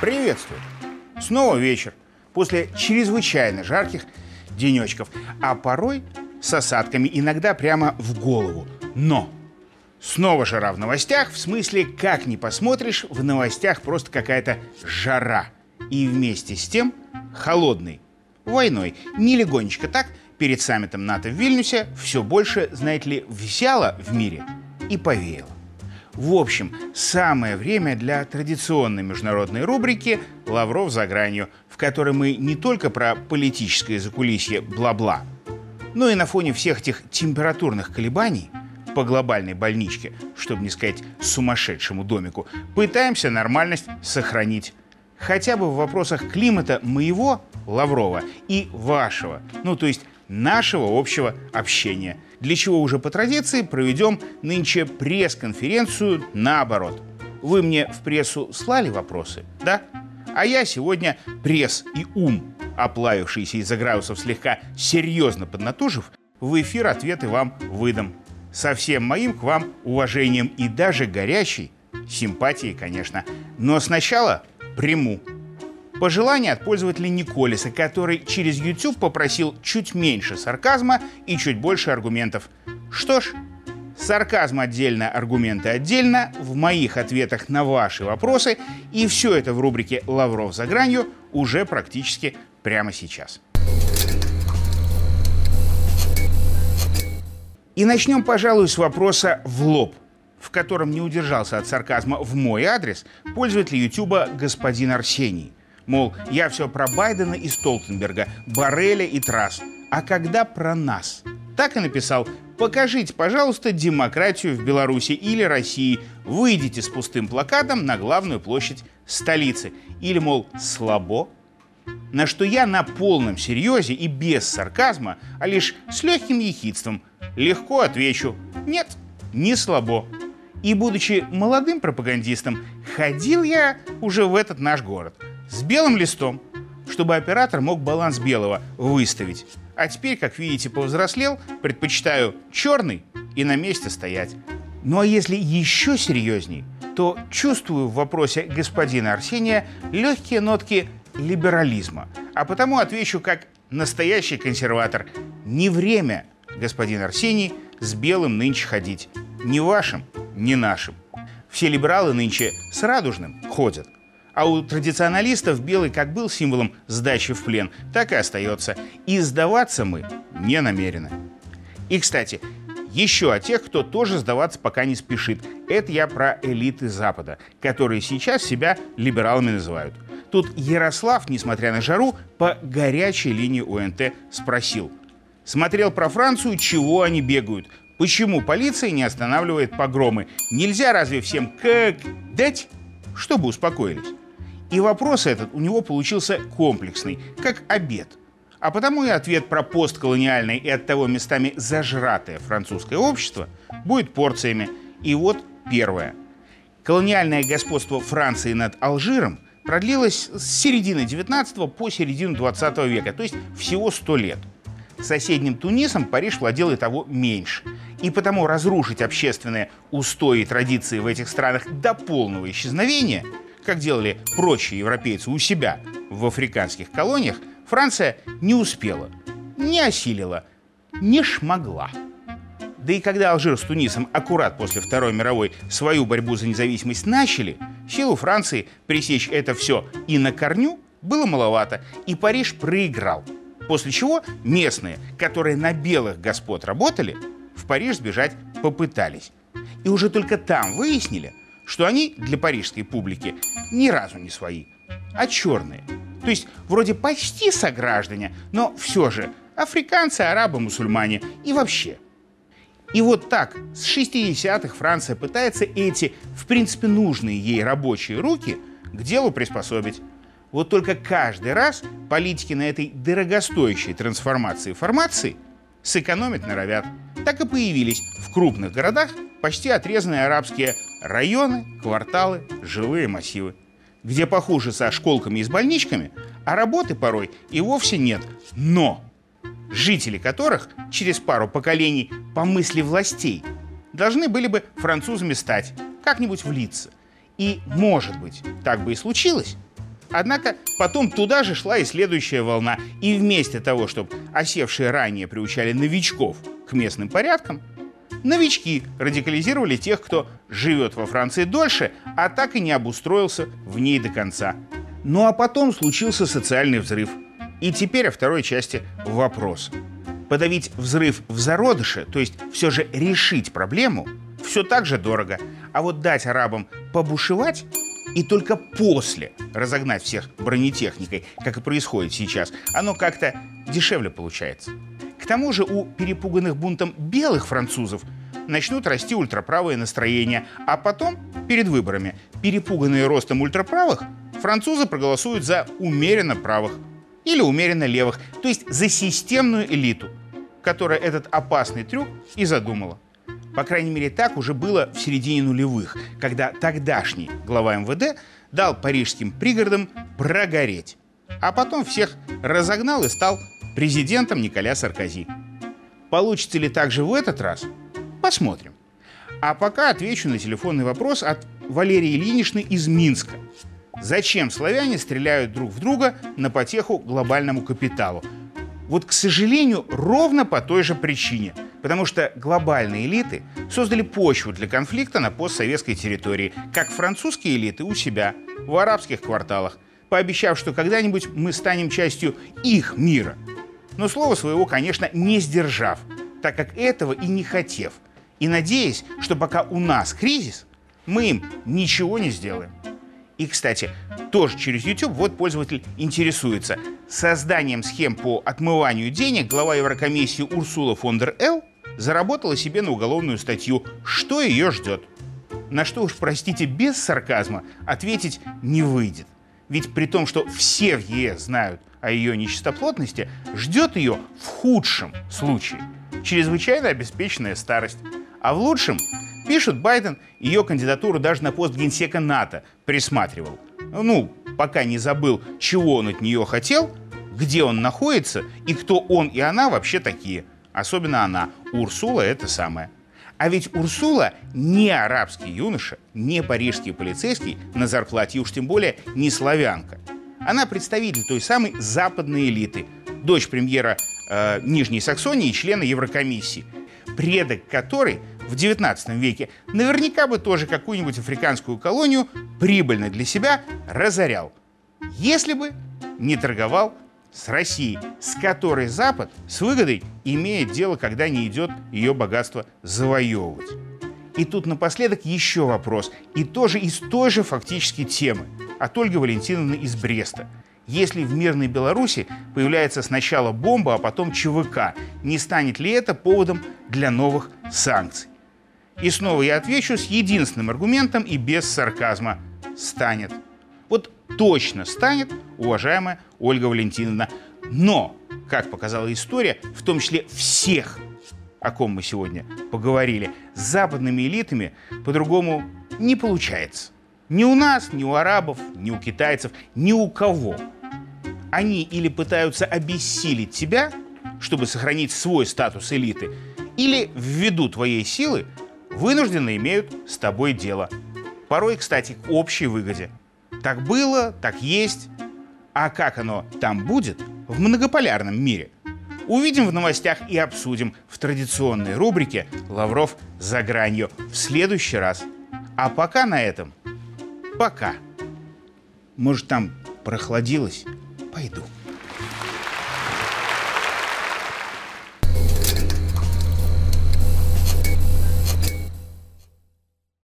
Приветствую. Снова вечер. После чрезвычайно жарких денечков. А порой с осадками иногда прямо в голову. Но снова жара в новостях. В смысле, как ни посмотришь, в новостях просто какая-то жара. И вместе с тем холодный. Войной. Не легонечко так, перед саммитом НАТО в Вильнюсе все больше, знаете ли, взяло в мире и повеяло. В общем, самое время для традиционной международной рубрики «Лавров за гранью», в которой мы не только про политическое закулисье бла-бла, но и на фоне всех этих температурных колебаний по глобальной больничке, чтобы не сказать сумасшедшему домику, пытаемся нормальность сохранить. Хотя бы в вопросах климата моего, Лаврова, и вашего, ну то есть нашего общего общения – для чего уже по традиции проведем нынче пресс-конференцию наоборот. Вы мне в прессу слали вопросы, да? А я сегодня пресс и ум, оплавившийся из-за градусов слегка серьезно поднатужив, в эфир ответы вам выдам. Со всем моим к вам уважением и даже горячей симпатией, конечно. Но сначала приму Пожелание от пользователя Николиса, который через YouTube попросил чуть меньше сарказма и чуть больше аргументов. Что ж, сарказм отдельно, аргументы отдельно, в моих ответах на ваши вопросы, и все это в рубрике «Лавров за гранью» уже практически прямо сейчас. И начнем, пожалуй, с вопроса в лоб, в котором не удержался от сарказма в мой адрес пользователь YouTube господин Арсений. Мол, я все про Байдена и Столтенберга, Барреля и Трасс. А когда про нас? Так и написал. Покажите, пожалуйста, демократию в Беларуси или России. Выйдите с пустым плакатом на главную площадь столицы. Или, мол, слабо? На что я на полном серьезе и без сарказма, а лишь с легким ехидством, легко отвечу «нет, не слабо». И будучи молодым пропагандистом, ходил я уже в этот наш город – с белым листом, чтобы оператор мог баланс белого выставить. А теперь, как видите, повзрослел, предпочитаю черный и на месте стоять. Ну а если еще серьезней, то чувствую в вопросе господина Арсения легкие нотки либерализма. А потому отвечу как настоящий консерватор. Не время, господин Арсений, с белым нынче ходить. Ни вашим, ни нашим. Все либералы нынче с радужным ходят. А у традиционалистов белый как был символом сдачи в плен, так и остается. И сдаваться мы не намерены. И, кстати, еще о тех, кто тоже сдаваться пока не спешит. Это я про элиты Запада, которые сейчас себя либералами называют. Тут Ярослав, несмотря на жару, по горячей линии УНТ спросил. Смотрел про Францию, чего они бегают. Почему полиция не останавливает погромы? Нельзя разве всем как дать, чтобы успокоились? И вопрос этот у него получился комплексный, как обед. А потому и ответ про постколониальное и оттого местами зажратое французское общество будет порциями. И вот первое. Колониальное господство Франции над Алжиром продлилось с середины 19 по середину 20 века, то есть всего 100 лет. Соседним Тунисом Париж владел и того меньше. И потому разрушить общественные устои и традиции в этих странах до полного исчезновения – как делали прочие европейцы у себя в африканских колониях, Франция не успела, не осилила, не шмогла. Да и когда Алжир с Тунисом аккурат после Второй мировой свою борьбу за независимость начали, силу Франции пресечь это все и на корню было маловато, и Париж проиграл. После чего местные, которые на белых господ работали, в Париж сбежать попытались. И уже только там выяснили, что они для парижской публики ни разу не свои, а черные. То есть вроде почти сограждане, но все же африканцы, арабы, мусульмане и вообще. И вот так с 60-х Франция пытается эти, в принципе, нужные ей рабочие руки к делу приспособить. Вот только каждый раз политики на этой дорогостоящей трансформации формации сэкономить норовят. Так и появились в крупных городах почти отрезанные арабские районы, кварталы, жилые массивы, где похуже со школками и с больничками, а работы порой и вовсе нет. Но жители которых через пару поколений по мысли властей должны были бы французами стать, как-нибудь влиться. И, может быть, так бы и случилось. Однако потом туда же шла и следующая волна. И вместо того, чтобы осевшие ранее приучали новичков к местным порядкам, новички радикализировали тех, кто живет во Франции дольше, а так и не обустроился в ней до конца. Ну а потом случился социальный взрыв. И теперь о второй части вопрос. Подавить взрыв в зародыше, то есть все же решить проблему, все так же дорого. А вот дать арабам побушевать и только после разогнать всех бронетехникой, как и происходит сейчас, оно как-то дешевле получается. Тому же у перепуганных бунтом белых французов начнут расти ультраправые настроения, а потом, перед выборами, перепуганные ростом ультраправых, французы проголосуют за умеренно правых или умеренно левых, то есть за системную элиту, которая этот опасный трюк и задумала. По крайней мере, так уже было в середине нулевых, когда тогдашний глава МВД дал парижским пригородам прогореть, а потом всех разогнал и стал президентом Николя Саркози. Получится ли так же в этот раз? Посмотрим. А пока отвечу на телефонный вопрос от Валерии Ильиничны из Минска. Зачем славяне стреляют друг в друга на потеху глобальному капиталу? Вот, к сожалению, ровно по той же причине – Потому что глобальные элиты создали почву для конфликта на постсоветской территории, как французские элиты у себя, в арабских кварталах, пообещав, что когда-нибудь мы станем частью их мира. Но слово своего, конечно, не сдержав, так как этого и не хотев, и надеясь, что пока у нас кризис, мы им ничего не сделаем. И, кстати, тоже через YouTube вот пользователь интересуется. Созданием схем по отмыванию денег глава Еврокомиссии Урсула фон дер Эл заработала себе на уголовную статью. Что ее ждет? На что уж, простите, без сарказма ответить не выйдет. Ведь при том, что все в ЕС знают о ее нечистоплотности, ждет ее в худшем случае чрезвычайно обеспеченная старость. А в лучшем Пишут, Байден ее кандидатуру даже на пост генсека НАТО присматривал. Ну, пока не забыл, чего он от нее хотел, где он находится и кто он и она вообще такие. Особенно она. Урсула это самое. А ведь Урсула не арабский юноша, не парижский полицейский на зарплате, уж тем более не славянка. Она представитель той самой западной элиты, дочь премьера э, Нижней Саксонии и члена Еврокомиссии, предок которой в 19 веке наверняка бы тоже какую-нибудь африканскую колонию прибыльно для себя разорял, если бы не торговал с Россией, с которой Запад с выгодой имеет дело, когда не идет ее богатство завоевывать. И тут напоследок еще вопрос, и тоже из той же фактически темы, от Ольги Валентиновны из Бреста. Если в мирной Беларуси появляется сначала бомба, а потом ЧВК, не станет ли это поводом для новых санкций? И снова я отвечу с единственным аргументом и без сарказма. Станет. Вот точно станет, уважаемая Ольга Валентиновна. Но, как показала история, в том числе всех, о ком мы сегодня поговорили, с западными элитами по-другому не получается. Ни у нас, ни у арабов, ни у китайцев, ни у кого. Они или пытаются обессилить тебя, чтобы сохранить свой статус элиты, или ввиду твоей силы вынужденно имеют с тобой дело. Порой, кстати, к общей выгоде. Так было, так есть. А как оно там будет в многополярном мире? Увидим в новостях и обсудим в традиционной рубрике «Лавров за гранью» в следующий раз. А пока на этом пока. Может, там прохладилось? Пойду.